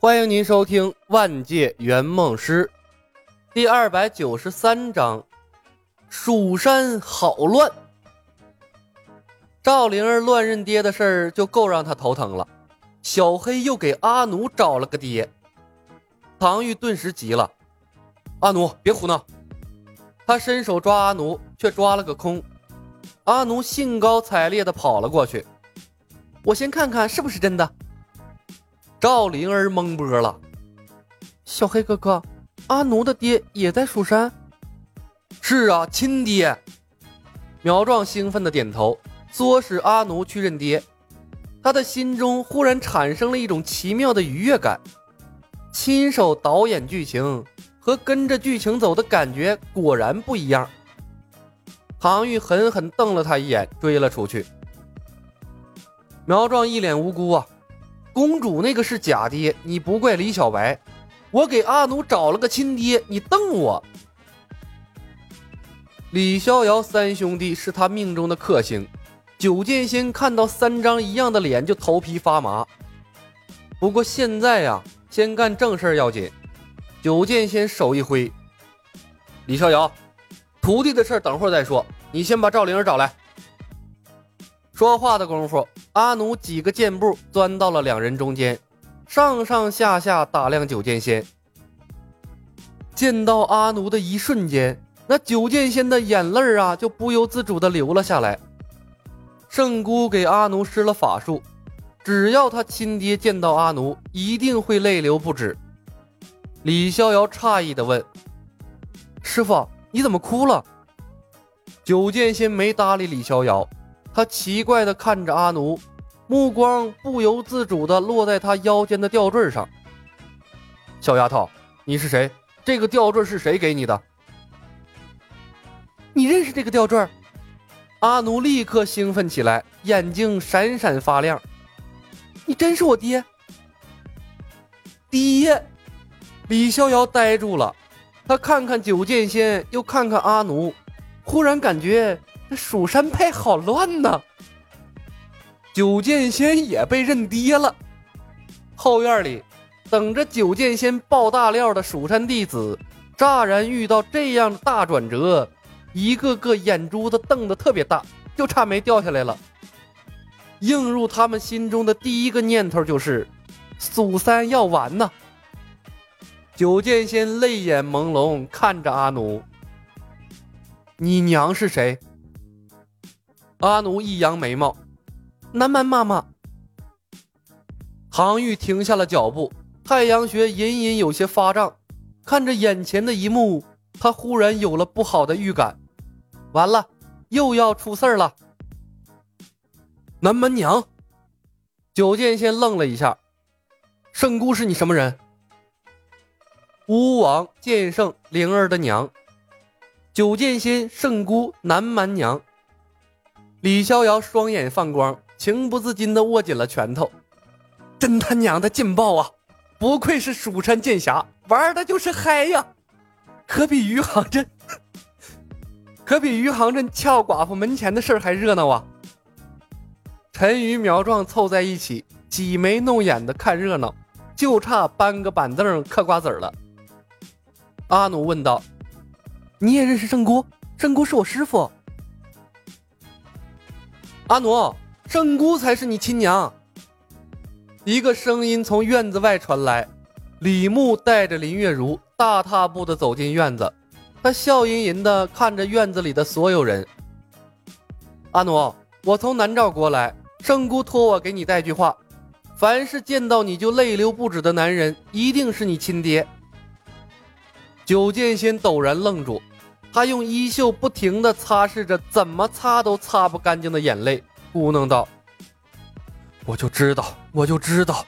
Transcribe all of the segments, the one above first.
欢迎您收听《万界圆梦师》第二百九十三章：蜀山好乱。赵灵儿乱认爹的事儿就够让他头疼了，小黑又给阿奴找了个爹。唐玉顿时急了：“阿奴，别胡闹！”他伸手抓阿奴，却抓了个空。阿奴兴高采烈地跑了过去：“我先看看是不是真的。”赵灵儿懵波了，小黑哥哥，阿奴的爹也在蜀山。是啊，亲爹。苗壮兴奋的点头，唆使阿奴去认爹。他的心中忽然产生了一种奇妙的愉悦感。亲手导演剧情和跟着剧情走的感觉果然不一样。唐玉狠狠瞪了他一眼，追了出去。苗壮一脸无辜啊。公主那个是假爹，你不怪李小白。我给阿奴找了个亲爹，你瞪我。李逍遥三兄弟是他命中的克星，九剑仙看到三张一样的脸就头皮发麻。不过现在呀，先干正事要紧。九剑仙手一挥，李逍遥，徒弟的事等会儿再说，你先把赵灵儿找来。说话的功夫，阿奴几个箭步钻到了两人中间，上上下下打量九剑仙。见到阿奴的一瞬间，那九剑仙的眼泪啊就不由自主的流了下来。圣姑给阿奴施了法术，只要他亲爹见到阿奴，一定会泪流不止。李逍遥诧异的问：“师傅，你怎么哭了？”九剑仙没搭理李逍遥。他奇怪的看着阿奴，目光不由自主地落在他腰间的吊坠上。小丫头，你是谁？这个吊坠是谁给你的？你认识这个吊坠？阿奴立刻兴奋起来，眼睛闪闪发亮。你真是我爹！爹！李逍遥呆住了，他看看九剑仙，又看看阿奴，忽然感觉。这蜀山派好乱呐！九剑仙也被认爹了。后院里等着九剑仙爆大料的蜀山弟子，乍然遇到这样大转折，一个个眼珠子瞪得特别大，就差没掉下来了。映入他们心中的第一个念头就是：“蜀山要完呐！”九剑仙泪眼朦胧看着阿奴：“你娘是谁？”阿奴一扬眉毛，南蛮妈妈。唐玉停下了脚步，太阳穴隐隐有些发胀，看着眼前的一幕，他忽然有了不好的预感。完了，又要出事儿了。南蛮娘，九剑仙愣了一下，圣姑是你什么人？巫王剑圣灵儿的娘，九剑仙圣姑南蛮娘。李逍遥双眼放光，情不自禁地握紧了拳头。真他娘的劲爆啊！不愧是蜀山剑侠，玩的就是嗨呀！可比余杭镇，可比余杭镇俏寡妇门前的事儿还热闹啊！陈余苗壮凑在一起，挤眉弄眼的看热闹，就差搬个板凳嗑瓜子了。阿奴问道：“你也认识圣姑？圣姑是我师傅。”阿奴，圣姑才是你亲娘。一个声音从院子外传来，李牧带着林月如大踏步的走进院子，他笑吟吟的看着院子里的所有人。阿奴，我从南诏国来，圣姑托我给你带句话：凡是见到你就泪流不止的男人，一定是你亲爹。九剑仙陡然愣住。他用衣袖不停地擦拭着怎么擦都擦不干净的眼泪，咕哝道：“我就知道，我就知道，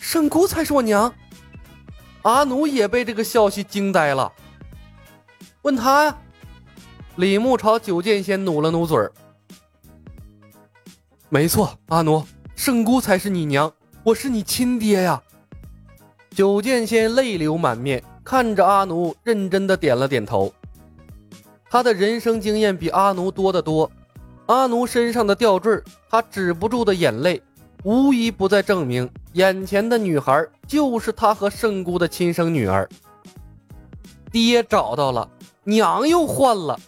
圣姑才是我娘。”阿奴也被这个消息惊呆了，问他呀。李牧朝九剑仙努了努嘴儿：“没错，阿奴，圣姑才是你娘，我是你亲爹呀。”九剑仙泪流满面。看着阿奴，认真的点了点头。他的人生经验比阿奴多得多。阿奴身上的吊坠，他止不住的眼泪，无一不在证明眼前的女孩就是他和圣姑的亲生女儿。爹找到了，娘又换了，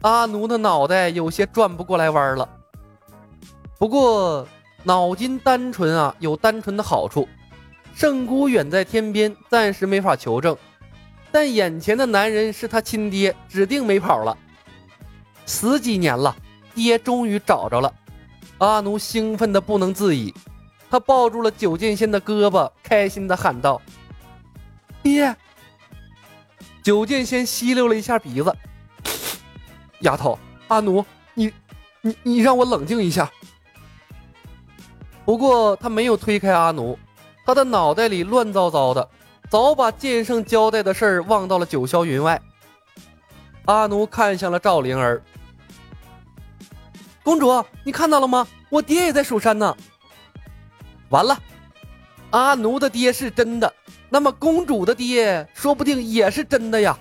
阿奴的脑袋有些转不过来弯了。不过脑筋单纯啊，有单纯的好处。圣姑远在天边，暂时没法求证，但眼前的男人是他亲爹，指定没跑了。十几年了，爹终于找着了。阿奴兴奋的不能自已，他抱住了九剑仙的胳膊，开心的喊道：“爹！”九剑仙吸溜了一下鼻子：“ 丫头，阿奴，你、你、你让我冷静一下。”不过他没有推开阿奴，他的脑袋里乱糟糟的，早把剑圣交代的事儿忘到了九霄云外。阿奴看向了赵灵儿。公主，你看到了吗？我爹也在蜀山呢。完了，阿奴的爹是真的，那么公主的爹说不定也是真的呀。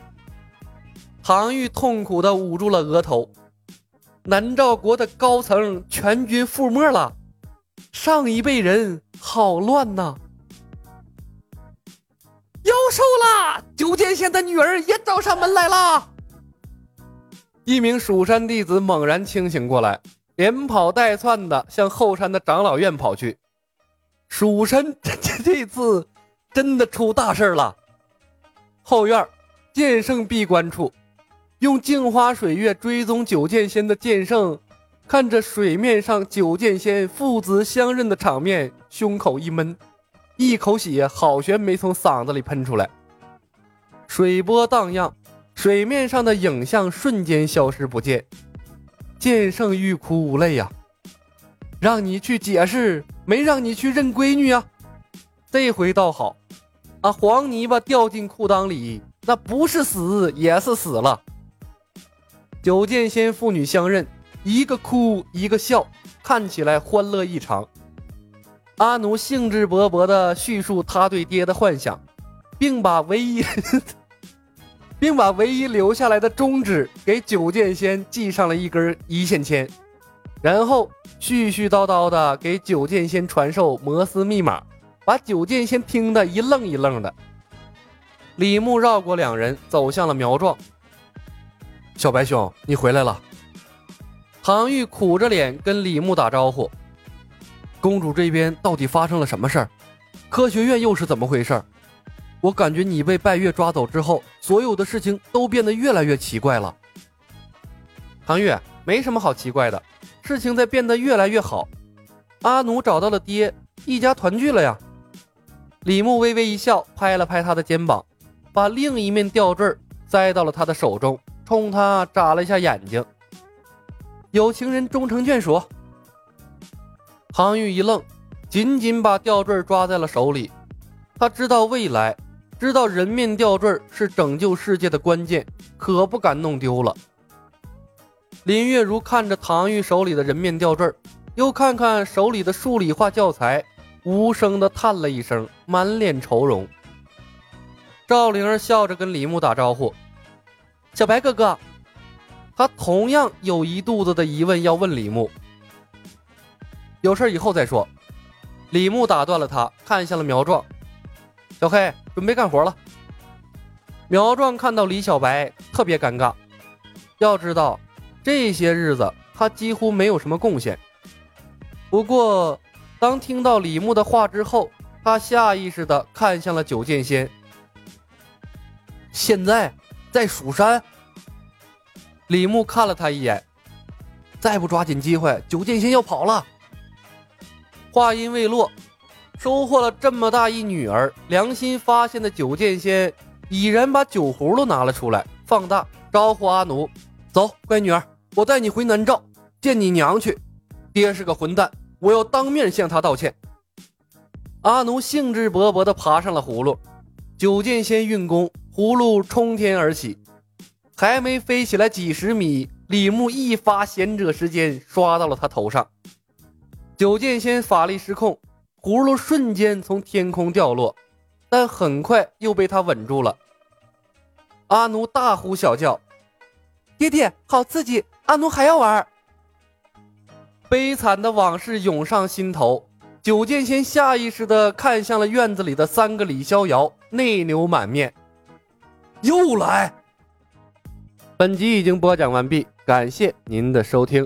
唐玉痛苦的捂住了额头，南诏国的高层全军覆没了，上一辈人好乱呐。兽啦！九剑仙的女儿也找上门来了。一名蜀山弟子猛然清醒过来，连跑带窜的向后山的长老院跑去。蜀山 这这这次真的出大事了！后院剑圣闭关处，用镜花水月追踪九剑仙的剑圣，看着水面上九剑仙父子相认的场面，胸口一闷，一口血好悬没从嗓子里喷出来，水波荡漾。水面上的影像瞬间消失不见，剑圣欲哭无泪呀！让你去解释，没让你去认闺女啊！这回倒好，啊，黄泥巴掉进裤裆里，那不是死也是死了。九剑仙父女相认，一个哭一个笑，看起来欢乐异常。阿奴兴致勃勃地叙述他对爹的幻想，并把唯一。并把唯一留下来的中指给九剑仙系上了一根一线牵，然后絮絮叨叨的给九剑仙传授摩斯密码，把九剑仙听得一愣一愣的。李牧绕过两人，走向了苗壮。小白兄，你回来了。唐玉苦着脸跟李牧打招呼。公主这边到底发生了什么事儿？科学院又是怎么回事？我感觉你被拜月抓走之后，所有的事情都变得越来越奇怪了。唐月，没什么好奇怪的，事情在变得越来越好。阿奴找到了爹，一家团聚了呀。李牧微微一笑，拍了拍他的肩膀，把另一面吊坠塞到了他的手中，冲他眨了一下眼睛。有情人终成眷属。唐玉一愣，紧紧把吊坠抓在了手里。他知道未来。知道人面吊坠是拯救世界的关键，可不敢弄丢了。林月如看着唐玉手里的人面吊坠，又看看手里的数理化教材，无声的叹了一声，满脸愁容。赵灵儿笑着跟李牧打招呼：“小白哥哥。”他同样有一肚子的疑问要问李牧。有事以后再说。李牧打断了他，看向了苗壮。小黑准备干活了。苗壮看到李小白特别尴尬，要知道这些日子他几乎没有什么贡献。不过当听到李牧的话之后，他下意识的看向了九剑仙。现在在蜀山。李牧看了他一眼，再不抓紧机会，九剑仙要跑了。话音未落。收获了这么大一女儿，良心发现的九剑仙已然把酒葫芦拿了出来，放大招呼阿奴：“走，乖女儿，我带你回南诏见你娘去。爹是个混蛋，我要当面向他道歉。”阿奴兴致勃勃地爬上了葫芦，九剑仙运功，葫芦冲天而起，还没飞起来几十米，李牧一发贤者时间刷到了他头上，九剑仙法力失控，葫芦瞬间从天空掉落，但很快又被他稳住了。阿奴大呼小叫，爹爹好刺激，阿奴还要玩。悲惨的往事涌上心头，九剑仙下意识的看向了院子里的三个李逍遥，泪流满面，又来。本集已经播讲完毕，感谢您的收听。